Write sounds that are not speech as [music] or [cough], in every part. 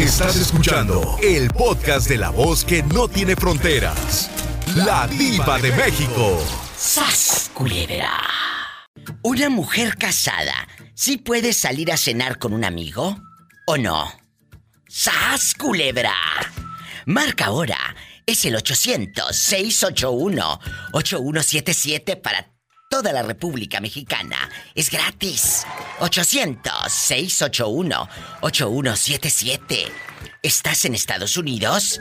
Estás escuchando el podcast de la voz que no tiene fronteras. La diva de México. ¡Sas, culebra! ¿Una mujer casada sí puede salir a cenar con un amigo o no? ¡Sas, culebra! Marca ahora. Es el 800-681-8177 para toda la República Mexicana. Es gratis. 800-681-8177. ¿Estás en Estados Unidos?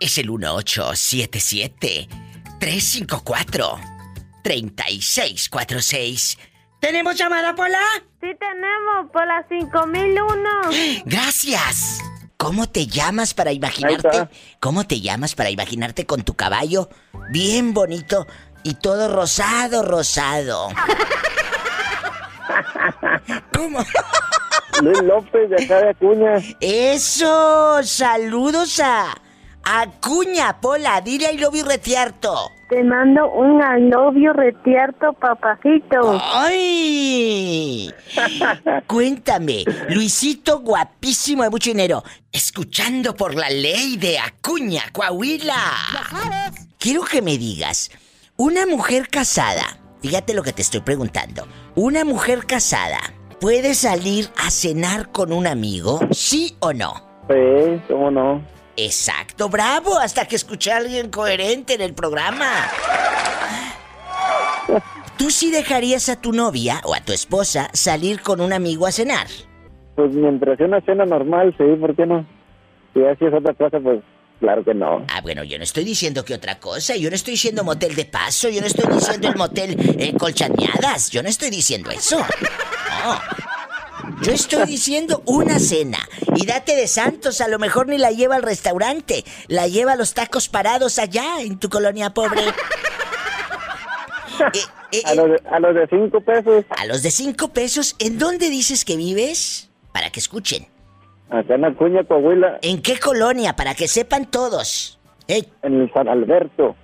Es el 1877-354-3646. ¿Tenemos llamada, Pola? Sí tenemos, Pola 5001. [gasps] Gracias. ¿Cómo te llamas para imaginarte? ¿Cómo te llamas para imaginarte con tu caballo? Bien bonito y todo rosado, rosado. ¿Cómo? Luis López de acá de Acuña. Eso, saludos a Acuña, Pola, dile I love you retierto. Te mando un alobio retierto, papacito. ¡Ay! [laughs] Cuéntame, Luisito guapísimo de mucho dinero, escuchando por la ley de Acuña, Coahuila. Quiero que me digas, una mujer casada, fíjate lo que te estoy preguntando, una mujer casada, ¿puede salir a cenar con un amigo? ¿Sí o no? Sí, cómo no. Exacto, bravo, hasta que escuché a alguien coherente en el programa. ¿Tú sí dejarías a tu novia o a tu esposa salir con un amigo a cenar? Pues mientras sea una cena normal, sí, ¿por qué no? Si así es otra cosa, pues claro que no. Ah, bueno, yo no estoy diciendo que otra cosa, yo no estoy diciendo motel de paso, yo no estoy diciendo el motel eh, colchaneadas, yo no estoy diciendo eso. No. Yo estoy diciendo una cena. Y date de santos, a lo mejor ni la lleva al restaurante. La lleva a los tacos parados allá, en tu colonia pobre. [laughs] Eh, eh, a, los de, a los de cinco pesos. A los de cinco pesos, ¿en dónde dices que vives? Para que escuchen. Acá en Acuña, Coahuila. ¿En qué colonia? Para que sepan todos. En el San Alberto.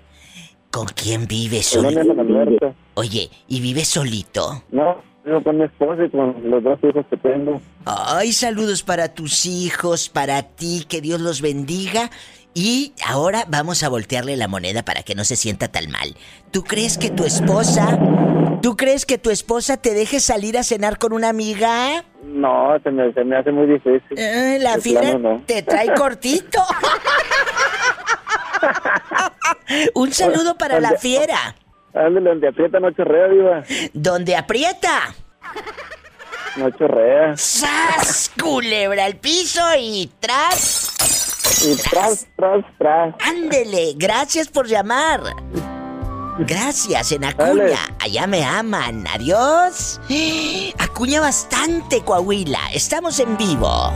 ¿Con quién vives Colonia San Alberto. Oye, ¿y vives solito? No, vivo con mi esposa y con los dos hijos que tengo. Ay, saludos para tus hijos, para ti, que Dios los bendiga. Y ahora vamos a voltearle la moneda para que no se sienta tan mal. ¿Tú crees que tu esposa, tú crees que tu esposa te deje salir a cenar con una amiga? No, se me, se me hace muy difícil. Eh, la fiera no. te trae [laughs] cortito. Un saludo para la fiera. Ándale, donde aprieta no chorrea, viva. Donde aprieta. No chorrea. ¡Sas! Culebra al piso y tras. Y tras, tras, tras. Ándele, gracias por llamar. Gracias, en Acuña. Dale. Allá me aman. Adiós. [gasps] Acuña bastante, Coahuila. Estamos en vivo.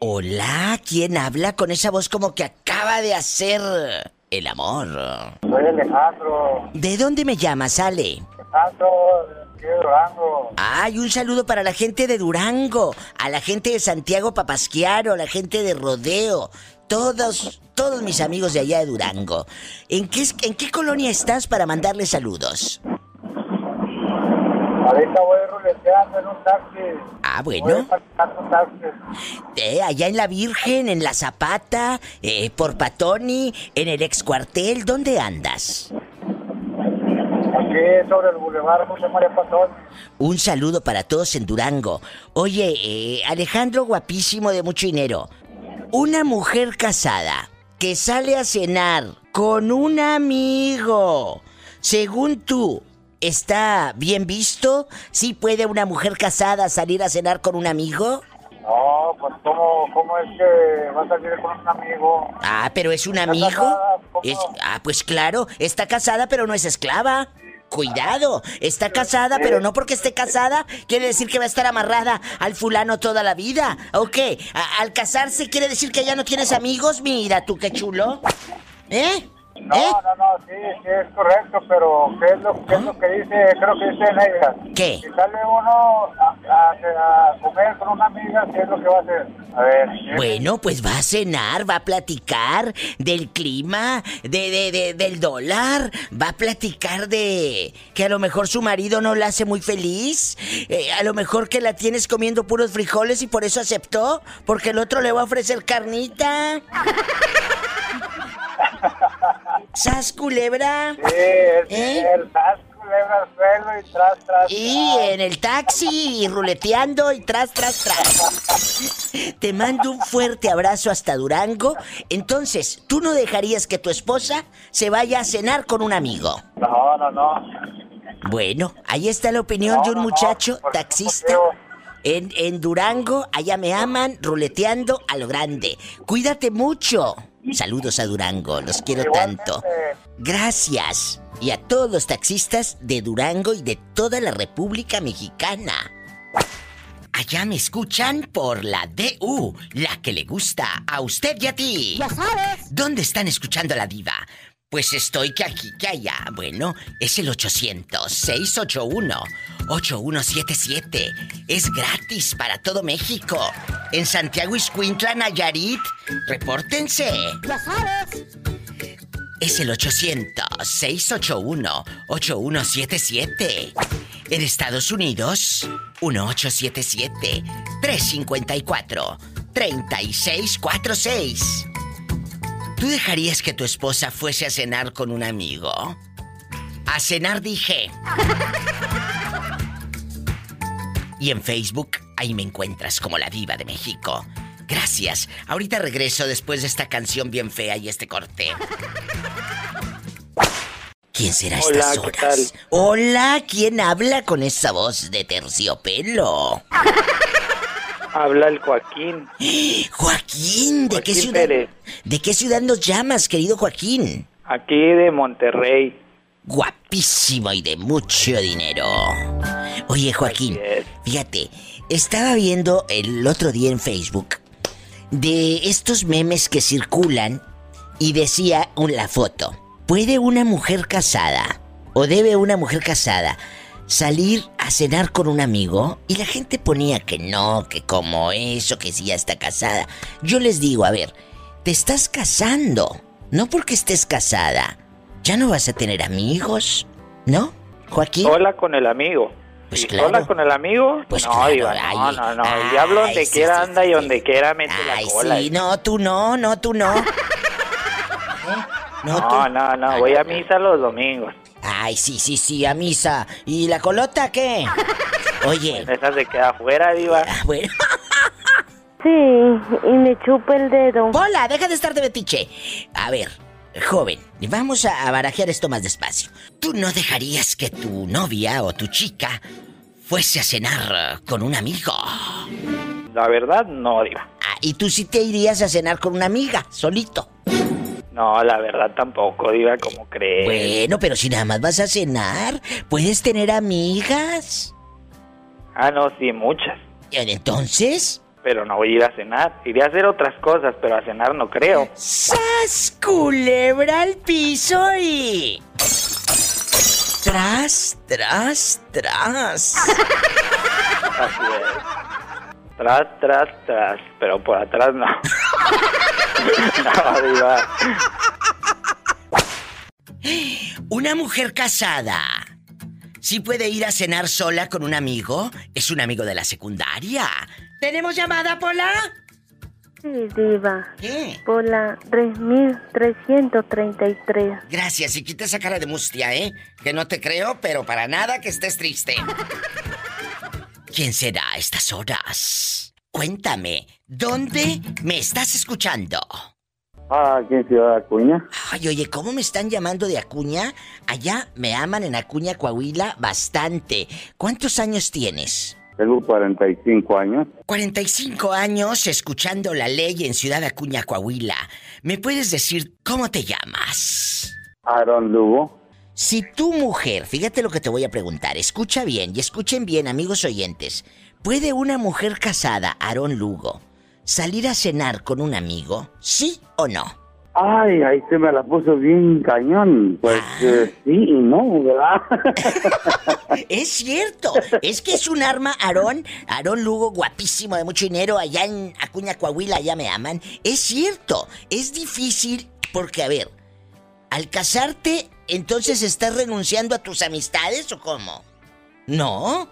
Hola, ¿quién habla con esa voz como que acaba de hacer el amor? Soy Alejandro, ¿De dónde me llamas, Ale? Alejandro, de Durango. Ay, un saludo para la gente de Durango, a la gente de Santiago Papasquiaro, a la gente de Rodeo, todos, todos mis amigos de allá de Durango. ¿En qué, en qué colonia estás para mandarle saludos? Ahorita voy ruleteando en un taxi. Ah, bueno. Eh, allá en la Virgen, en la Zapata, eh, por Patoni, en el ex cuartel, ¿dónde andas? Aquí sobre el bulevar José María Patón. Un saludo para todos en Durango. Oye, eh, Alejandro guapísimo de mucho dinero. Una mujer casada que sale a cenar con un amigo. Según tú, ¿está bien visto? ¿Sí puede una mujer casada salir a cenar con un amigo? No, pues ¿cómo, cómo es que va a salir con un amigo? Ah, pero es un ¿Está amigo. casada? ¿Cómo? Es, ah, pues claro, está casada pero no es esclava. Cuidado, está casada, pero no porque esté casada quiere decir que va a estar amarrada al fulano toda la vida. ¿O qué? Al casarse quiere decir que ya no tienes amigos, mira tú qué chulo. ¿Eh? No, ¿Eh? no, no, sí, sí es correcto, pero ¿qué es lo, qué es lo que dice? Creo que dice Negra. ¿Qué? Si sale uno a, a- a comer con una amiga, ¿qué es lo que va a hacer? A ver. Bueno, pues va a cenar, va a platicar del clima, de, de, de- del dólar, va a platicar de que a lo mejor su marido no la hace muy feliz, eh, a lo mejor que la tienes comiendo puros frijoles y por eso aceptó, porque el otro le va a ofrecer carnita. [laughs] ¿Sas culebra? Sí, es ¿Eh? el tas, culebra al suelo y tras, tras. Y en el taxi, y ruleteando y tras, tras, tras. Te mando un fuerte abrazo hasta Durango. Entonces, ¿tú no dejarías que tu esposa se vaya a cenar con un amigo? No, no, no. Bueno, ahí está la opinión No, de un no, muchacho no taxista. En, en Durango, allá me aman, ruleteando a lo grande. Cuídate mucho. Saludos a Durango, los quiero tanto. Gracias. Y a todos los taxistas de Durango y de toda la República Mexicana. Allá me escuchan por la DU, la que le gusta a usted y a ti. Ya sabes. ¿Dónde están escuchando a la diva? Pues estoy que aquí, que allá. Bueno, es el 800-681-8177. Es gratis para todo México. En Santiago Iscuintla, Nayarit, repórtense. Ya sabes. Es el 800-681-8177. En Estados Unidos, 1877-354-3646. ¿Tú dejarías que tu esposa fuese a cenar con un amigo? A cenar dije. [laughs] Y en Facebook, ahí me encuentras como la diva de México. Gracias. Ahorita regreso después de esta canción bien fea y este corte. ¿Quién será a Hola, estas ¿qué horas? tal? Hola, ¿quién habla con esa voz de terciopelo? Habla el Joaquín. Joaquín, ¿de qué ciudad? Pérez. ¿De qué ciudad nos llamas, querido Joaquín? Aquí de Monterrey. Guapísimo y de mucho dinero. Oye, Joaquín. Fíjate, estaba viendo el otro día en Facebook de estos memes que circulan y decía la foto. ¿Puede una mujer casada o debe una mujer casada salir a cenar con un amigo? Y la gente ponía que no, que como eso, que si ya está casada. Yo les digo, a ver, te estás casando, no porque estés casada. Ya no vas a tener amigos, ¿no? Joaquín. Sola con el amigo. Pues ¿Y claro. sola con el amigo? Pues no, claro, ay, no, no, no. ay, el diablo donde sí, quiera sí, anda sí, y sí. donde quiera mete Ay, la cola. sí, no, tú no, no, tú no. [laughs] ¿Eh? No, tú- no, no, voy a misa los domingos. Ay, sí, sí, sí, a misa. ¿Y la colota qué? Oye, Esa se queda afuera, diva. ah, bueno. Sí, y me chupa el dedo. Hola, deja de estar de betiche. A ver, joven, vamos a barajear esto más despacio. ¿Tú no dejarías que tu novia o tu chica fuese a cenar eh, con un amigo? La verdad, no, diva. Ah, y tú sí te irías a cenar con una amiga, solito. No, la verdad tampoco, diva, como crees. Bueno, pero si nada más vas a cenar, puedes tener amigas. Ah, no, sí, muchas. Entonces, Pero no voy a ir a cenar. Iré a hacer otras cosas, pero a cenar no creo. ¡sas culebra al piso y... Tras, tras, tras. Así es. Tras, tras, tras. Pero por atrás no. [laughs] no. Una mujer casada. ¿Sí puede ir a cenar sola con un amigo? Es un amigo de la secundaria. ¿Tenemos llamada, Pola? Sí, diva. ¿Qué? Por la 3333. Gracias, y quita esa cara de mustia, ¿eh? Que no te creo, pero para nada que estés triste. [laughs] ¿Quién será a estas horas? Cuéntame, ¿dónde me estás escuchando? Ah, aquí en Ciudad Acuña. Ay, oye, ¿cómo me están llamando de Acuña? Allá me aman en Acuña, Coahuila, bastante. ¿Cuántos años tienes? Tengo 45 años. 45 años escuchando la ley en Ciudad Acuña, Coahuila. ¿Me puedes decir cómo te llamas? Aaron Lugo. Si tu mujer, fíjate lo que te voy a preguntar, escucha bien y escuchen bien, amigos oyentes. ¿Puede una mujer casada, Aarón Lugo, salir a cenar con un amigo? ¿Sí o no? Ay, ahí se me la puso bien cañón. Pues Ah. eh, sí y no, ¿verdad? [laughs] Es cierto, es que es un arma, Aarón, Aarón Lugo, guapísimo, de mucho dinero, allá en Acuña, Coahuila, allá me aman. Es cierto, es difícil porque, a ver, al casarte, entonces estás renunciando a tus amistades o cómo? ¿No?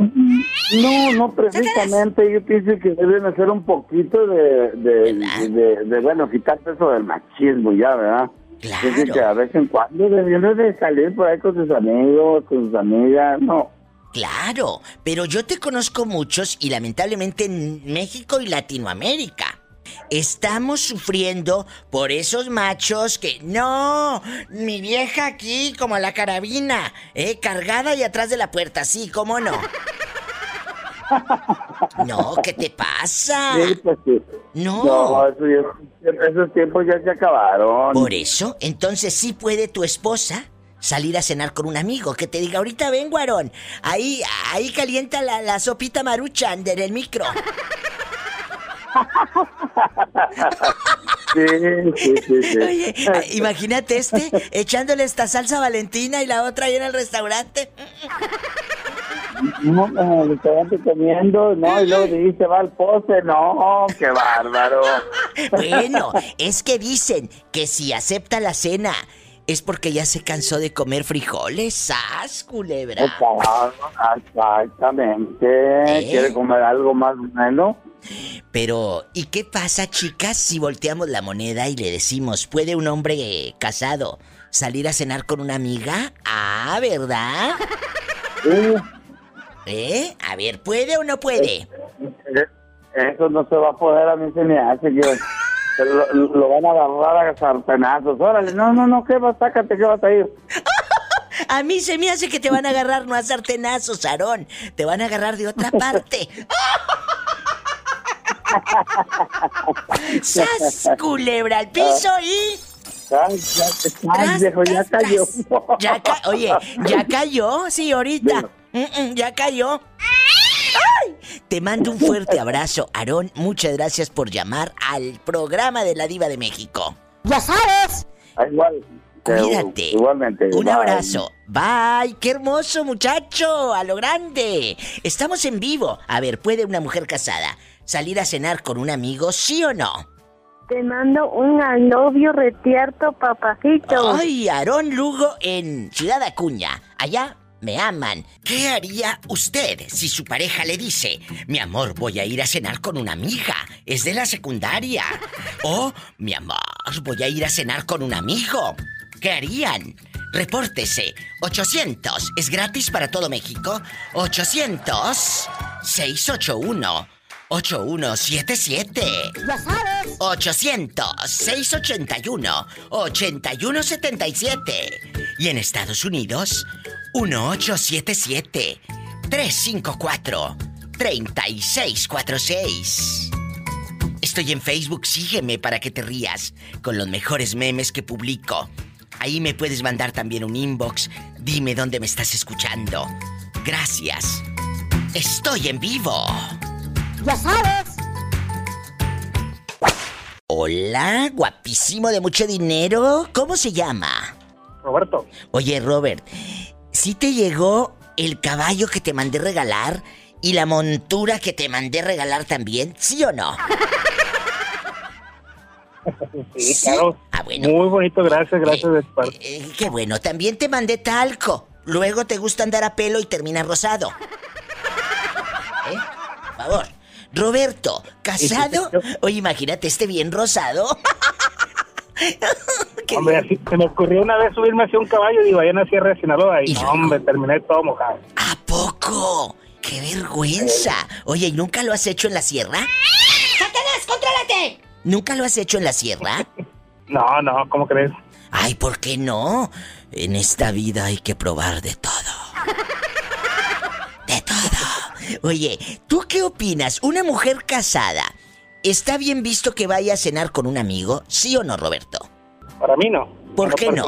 No, no precisamente. Yo pienso que deben hacer un poquito de, de, de, de, bueno, quitarse eso del machismo ya, ¿verdad? Claro. Pienso que a vez en cuando deben de salir por ahí con sus amigos, con sus amigas, no. Claro, pero yo te conozco muchos y lamentablemente en México y Latinoamérica. Estamos sufriendo por esos machos que no, mi vieja aquí como la carabina, eh, cargada y atrás de la puerta, sí, cómo no. No, ¿qué te pasa? Sí, pues sí. No. No, eso ya- esos tiempos ya se acabaron. Por eso, entonces sí puede tu esposa salir a cenar con un amigo que te diga, ahorita ven, guarón, ahí, ahí calienta la, la sopita maruchan en el micro. [laughs] Sí, sí, sí, sí. Oye, imagínate este echándole esta salsa valentina y la otra ahí en el restaurante. No, no, el restaurante comiendo, no, y luego dice, va al poste, no, qué bárbaro. [laughs] Bueno, es que dicen que si acepta la cena es porque ya se cansó de comer frijoles, ¡sas, culebra! Exactamente. ¿Eh? ¿Quiere comer algo más bueno? Pero, ¿y qué pasa, chicas, si volteamos la moneda y le decimos, ¿puede un hombre casado salir a cenar con una amiga? Ah, ¿verdad? Sí, ¿Eh? A ver, ¿puede o no puede? eso no se va a poder, a mí se me hace que [laughs] lo, lo van a agarrar a sartenazos. Órale, no, no, no, ¿qué vas? Sácate, ¿qué vas a ir? [laughs] A mí se me hace que te van a agarrar no a sartenazos, Aarón. Te van a agarrar de otra parte. [laughs] ¡Sas, culebra al piso y... Ya, Tras, viejo, ya tras, cayó. Ya ca- Oye, ¿ya cayó? Sí, ahorita. Mm, mm, ya cayó. ¡Ay! Te mando un fuerte abrazo, Aarón. Muchas gracias por llamar al programa de la Diva de México. Ya sabes. Ah, Igual. Cuídate. Igualmente. Un bye. abrazo. Bye. Qué hermoso muchacho. A lo grande. Estamos en vivo. A ver, ¿puede una mujer casada salir a cenar con un amigo, sí o no? Te mando un alobio retierto, papacito. Ay, Aarón Lugo en Ciudad Acuña. Allá me aman. ¿Qué haría usted si su pareja le dice, mi amor, voy a ir a cenar con una amiga, es de la secundaria? O, mi amor, voy a ir a cenar con un amigo. ¿Qué harían? Repórtese. 800. Es gratis para todo México. 800 681 8177. Ya sabes. 800-681-8177. Y en Estados Unidos, 1877-354-3646. Estoy en Facebook, sígueme para que te rías con los mejores memes que publico. Ahí me puedes mandar también un inbox. Dime dónde me estás escuchando. Gracias. Estoy en vivo. Ya sabes. Hola, guapísimo de mucho dinero. ¿Cómo se llama? Roberto, Oye, Robert, ¿sí te llegó el caballo que te mandé regalar y la montura que te mandé regalar también? ¿Sí o no? [laughs] sí, claro. Ah, bueno. Muy bonito, gracias, gracias. Eh, eh, qué bueno, también te mandé talco. Luego te gusta andar a pelo y termina rosado. [laughs] ¿Eh? Por favor. Roberto, ¿casado? Oye, imagínate este bien rosado. [laughs] [laughs] Hombre, así, se me ocurrió una vez subirme hacia un caballo y vayan a Sierra de Sinaloa y, Y no, hombre, terminé todo mojado. ¿A poco? ¡Qué vergüenza! Oye, ¿y nunca lo has hecho en la sierra? ¡Satanás, contrólate! ¿Nunca lo has hecho en la sierra? [laughs] No, no, ¿cómo crees? Ay, ¿por qué no? En esta vida hay que probar de todo. [laughs] De todo. Oye, ¿tú qué opinas? ¿Una mujer casada está bien visto que vaya a cenar con un amigo? ¿Sí o no, Roberto? Para mí no. ¿Por qué no.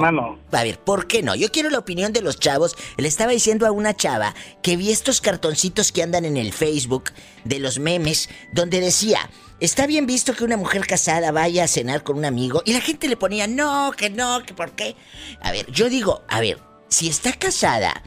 A ver, ¿por qué no? Yo quiero la opinión de los chavos. Le estaba diciendo a una chava que vi estos cartoncitos que andan en el Facebook de los memes, donde decía, está bien visto que una mujer casada vaya a cenar con un amigo, y la gente le ponía, no, que no, que por qué. A ver, yo digo, a ver, si está casada,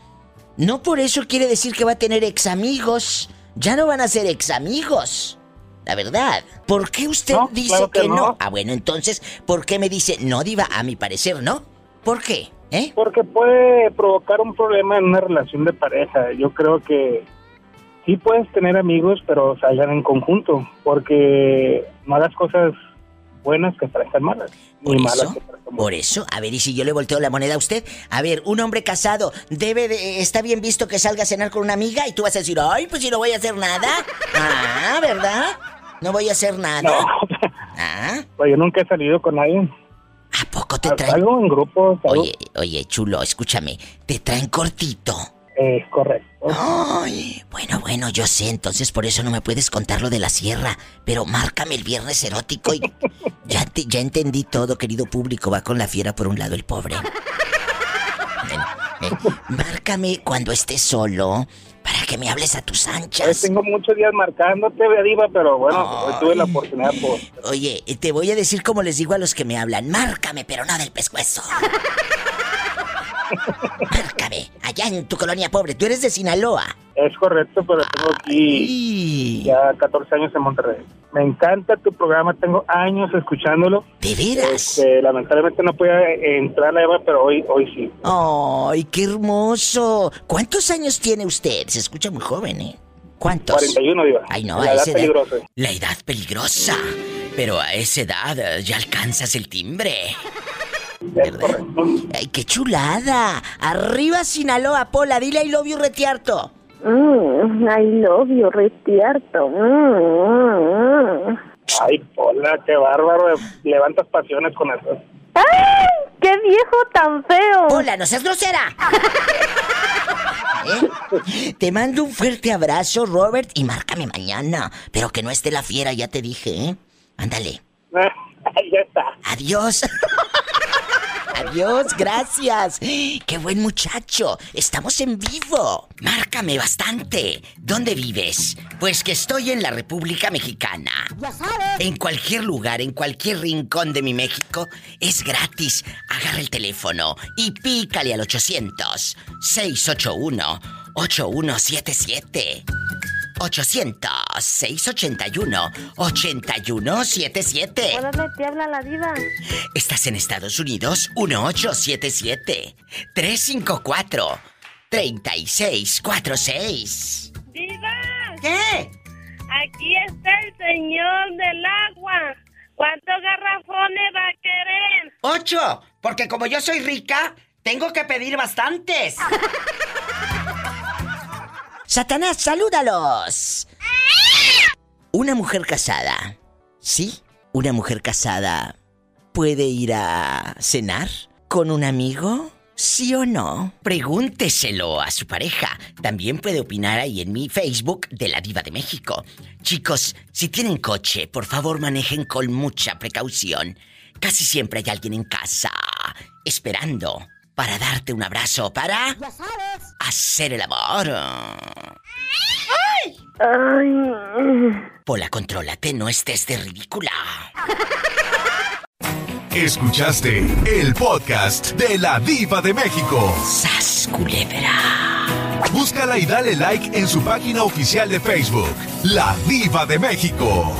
no por eso quiere decir que va a tener ex amigos. Ya no van a ser ex amigos. La verdad. ¿Por qué usted No, dice claro que, que no? no. Ah, bueno, entonces, ¿por qué me dice no, Diva? A mi parecer, ¿no? ¿Por qué? ¿Eh? Porque puede provocar un problema en una relación de pareja. Yo creo que sí puedes tener amigos, pero salgan en conjunto. Porque no hagas cosas buenas que parezcan malas. Por malas eso, que parezcan por eso, a ver, y si yo le volteo la moneda a usted, a ver, un hombre casado debe de, está bien visto que salga a cenar con una amiga y tú vas a decir, ay, pues si no voy a hacer nada. [laughs] Ah, ¿verdad? No voy a hacer nada. No, Ah, pues yo nunca he salido con nadie. ¿a poco te traen? Algo en grupos, algo. Oye, oye, chulo, escúchame, te traen cortito. Es correcto. Ay, bueno, bueno, yo sé, entonces por eso no me puedes contar lo de la sierra, pero márcame el viernes erótico y [laughs] ya, te- ya entendí todo, querido público, va con la fiera por un lado el pobre. Ven, márcame cuando estés solo para que me hables a tus Pues anchas. tengo muchos días marcándote, Diva, pero bueno, hoy tuve la oportunidad por... Oye, te voy a decir como les digo a los que me hablan, márcame, pero no del pescuezo. [laughs] Márcame, allá en tu colonia pobre, tú eres de Sinaloa. Es correcto, pero tengo aquí Ay, ya 14 años en Monterrey. Me encanta tu programa, tengo años escuchándolo. ¿De veras? Este, lamentablemente no podía entrar la Eva, pero hoy, hoy sí. ¡Ay, qué hermoso! ¿Cuántos años tiene usted? Se escucha muy joven, ¿eh? ¿Cuántos? 41, Diva. Ay, no, la a edad peligrosa. La edad peligrosa. Pero a esa edad eh, ya alcanzas el timbre. Correcto. ¡Ay, qué chulada! ¡Arriba Sinaloa, Pola! Dile I love you, retiarto. Mm, I love you, retierto. Mm, mm, mm. Ay, hola, qué bárbaro. Levantas pasiones con eso. ¡Ay! ¡Qué viejo tan feo! ¡Pola, no seas grosera! [laughs] ¿Eh? Te mando un fuerte abrazo, Robert, y márcame mañana. Pero que no esté la fiera, ya te dije, ¿eh? Ándale. [laughs] Ya está. Adiós. [laughs] Adiós, gracias. Qué buen muchacho. Estamos en vivo. Márcame bastante. ¿Dónde vives? Pues que estoy en la República Mexicana. Ya sabes. En cualquier lugar, en cualquier rincón de mi México, es gratis. Agarra el teléfono y pícale al 800 681 8177. 800-681-8177. Órale, te habla la diva. ¿Estás en Estados Unidos? 1877-354-3646. ¡Viva! ¿Qué? Aquí está el señor del agua. ¿Cuántos garrafones va a querer? Ocho, porque como yo soy rica, tengo que pedir bastantes. [laughs] Satanás, salúdalos. Una mujer casada, ¿sí? Una mujer casada puede ir a cenar con un amigo, ¿sí o no? Pregúnteselo a su pareja. También puede opinar ahí en mi Facebook de la Diva de México. Chicos, si tienen coche, por favor manejen con mucha precaución. Casi siempre hay alguien en casa esperando para darte un abrazo, para hacer el amor. Ay. Pola, contrólate, no estés de ridícula. Escuchaste el podcast de la Diva de México. ¡Sas, culebra! Búscala y dale like en su página oficial de Facebook, La Diva de México.